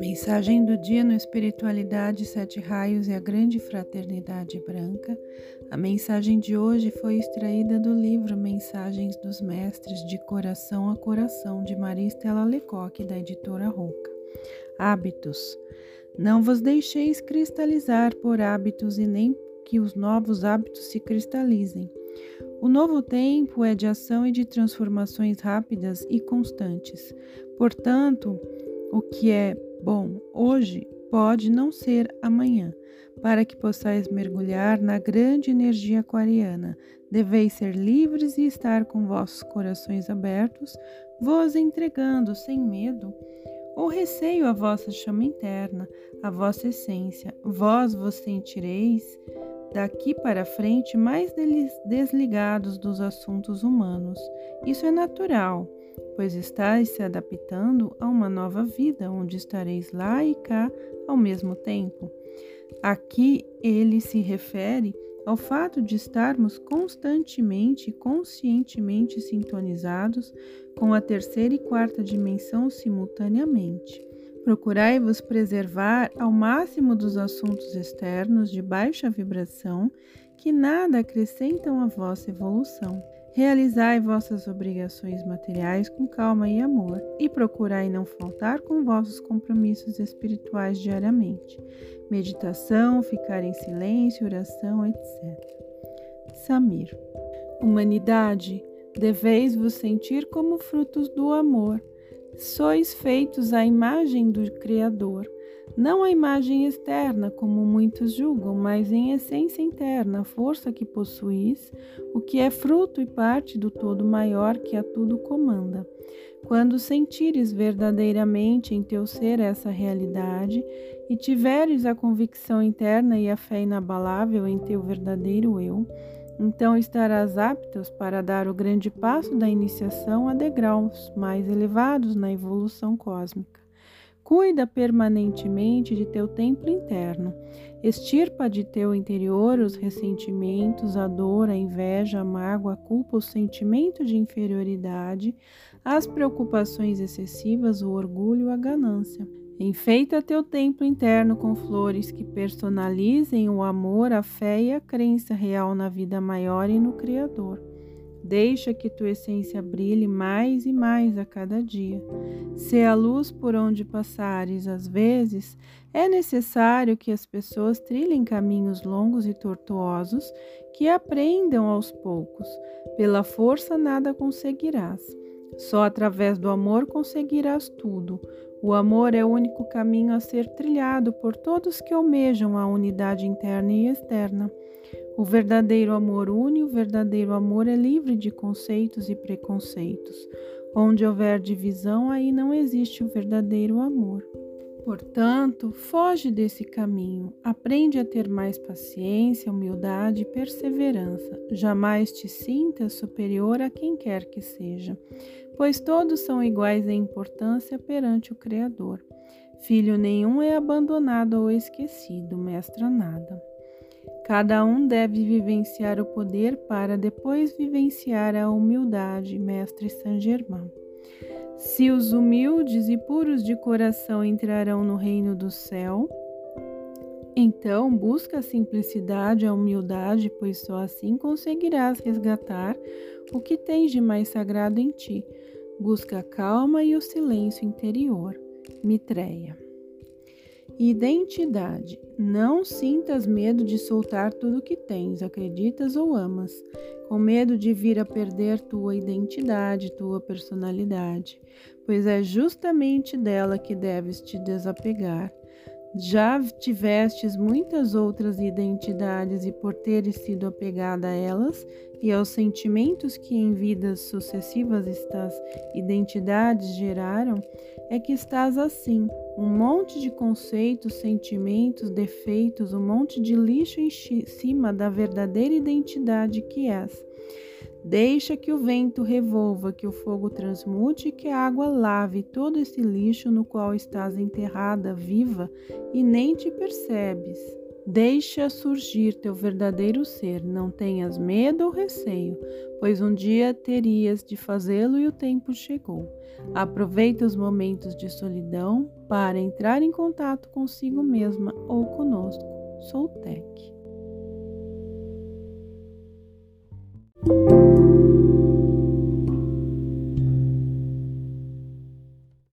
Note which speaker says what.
Speaker 1: Mensagem do dia no Espiritualidade Sete Raios e a Grande Fraternidade Branca. A mensagem de hoje foi extraída do livro Mensagens dos Mestres de Coração a Coração de Maria Estela Lecoque, da editora Roca. Hábitos. Não vos deixeis cristalizar por hábitos e nem que os novos hábitos se cristalizem. O novo tempo é de ação e de transformações rápidas e constantes. Portanto, o que é bom hoje pode não ser amanhã. Para que possais mergulhar na grande energia aquariana, deveis ser livres e estar com vossos corações abertos, vos entregando sem medo ou receio a vossa chama interna, a vossa essência. Vós vos sentireis daqui para frente mais desligados dos assuntos humanos. Isso é natural pois estáis se adaptando a uma nova vida, onde estareis lá e cá ao mesmo tempo. Aqui ele se refere ao fato de estarmos constantemente e conscientemente sintonizados com a terceira e quarta dimensão simultaneamente. Procurai-vos preservar ao máximo dos assuntos externos de baixa vibração que nada acrescentam à vossa evolução. Realizai vossas obrigações materiais com calma e amor, e procurai não faltar com vossos compromissos espirituais diariamente. Meditação, ficar em silêncio, oração, etc. Samir. Humanidade, deveis vos sentir como frutos do amor. Sois feitos à imagem do Criador não a imagem externa, como muitos julgam, mas em essência interna, a força que possuís, o que é fruto e parte do todo maior que a tudo comanda. Quando sentires verdadeiramente em teu ser essa realidade e tiveres a convicção interna e a fé inabalável em teu verdadeiro eu, então estarás aptos para dar o grande passo da iniciação a degraus mais elevados na evolução cósmica. Cuida permanentemente de teu templo interno. Extirpa de teu interior os ressentimentos, a dor, a inveja, a mágoa, a culpa, o sentimento de inferioridade, as preocupações excessivas, o orgulho, a ganância. Enfeita teu templo interno com flores que personalizem o amor, a fé e a crença real na vida maior e no Criador. Deixa que tua essência brilhe mais e mais a cada dia. Se a luz por onde passares, às vezes, é necessário que as pessoas trilhem caminhos longos e tortuosos, que aprendam aos poucos. Pela força nada conseguirás. Só através do amor conseguirás tudo. O amor é o único caminho a ser trilhado por todos que almejam a unidade interna e externa. O verdadeiro amor une, o verdadeiro amor é livre de conceitos e preconceitos. Onde houver divisão, aí não existe o verdadeiro amor. Portanto, foge desse caminho, aprende a ter mais paciência, humildade e perseverança. Jamais te sintas superior a quem quer que seja, pois todos são iguais em importância perante o Criador. Filho nenhum é abandonado ou esquecido, mestra nada. Cada um deve vivenciar o poder para depois vivenciar a humildade, Mestre Saint Germain. Se os humildes e puros de coração entrarão no reino do céu, então busca a simplicidade, a humildade, pois só assim conseguirás resgatar o que tens de mais sagrado em ti. Busca a calma e o silêncio interior. Mitreia. Identidade. Não sintas medo de soltar tudo o que tens, acreditas ou amas, com medo de vir a perder tua identidade, tua personalidade, pois é justamente dela que deves te desapegar. Já tivestes muitas outras identidades e por teres sido apegada a elas e aos sentimentos que em vidas sucessivas estas identidades geraram, é que estás assim, um monte de conceitos, sentimentos, defeitos, um monte de lixo em cima da verdadeira identidade que és. Deixa que o vento revolva, que o fogo transmute, que a água lave todo esse lixo no qual estás enterrada, viva, e nem te percebes. Deixa surgir teu verdadeiro ser, não tenhas medo ou receio, pois um dia terias de fazê-lo e o tempo chegou. Aproveita os momentos de solidão para entrar em contato consigo mesma ou conosco. Sou Tech.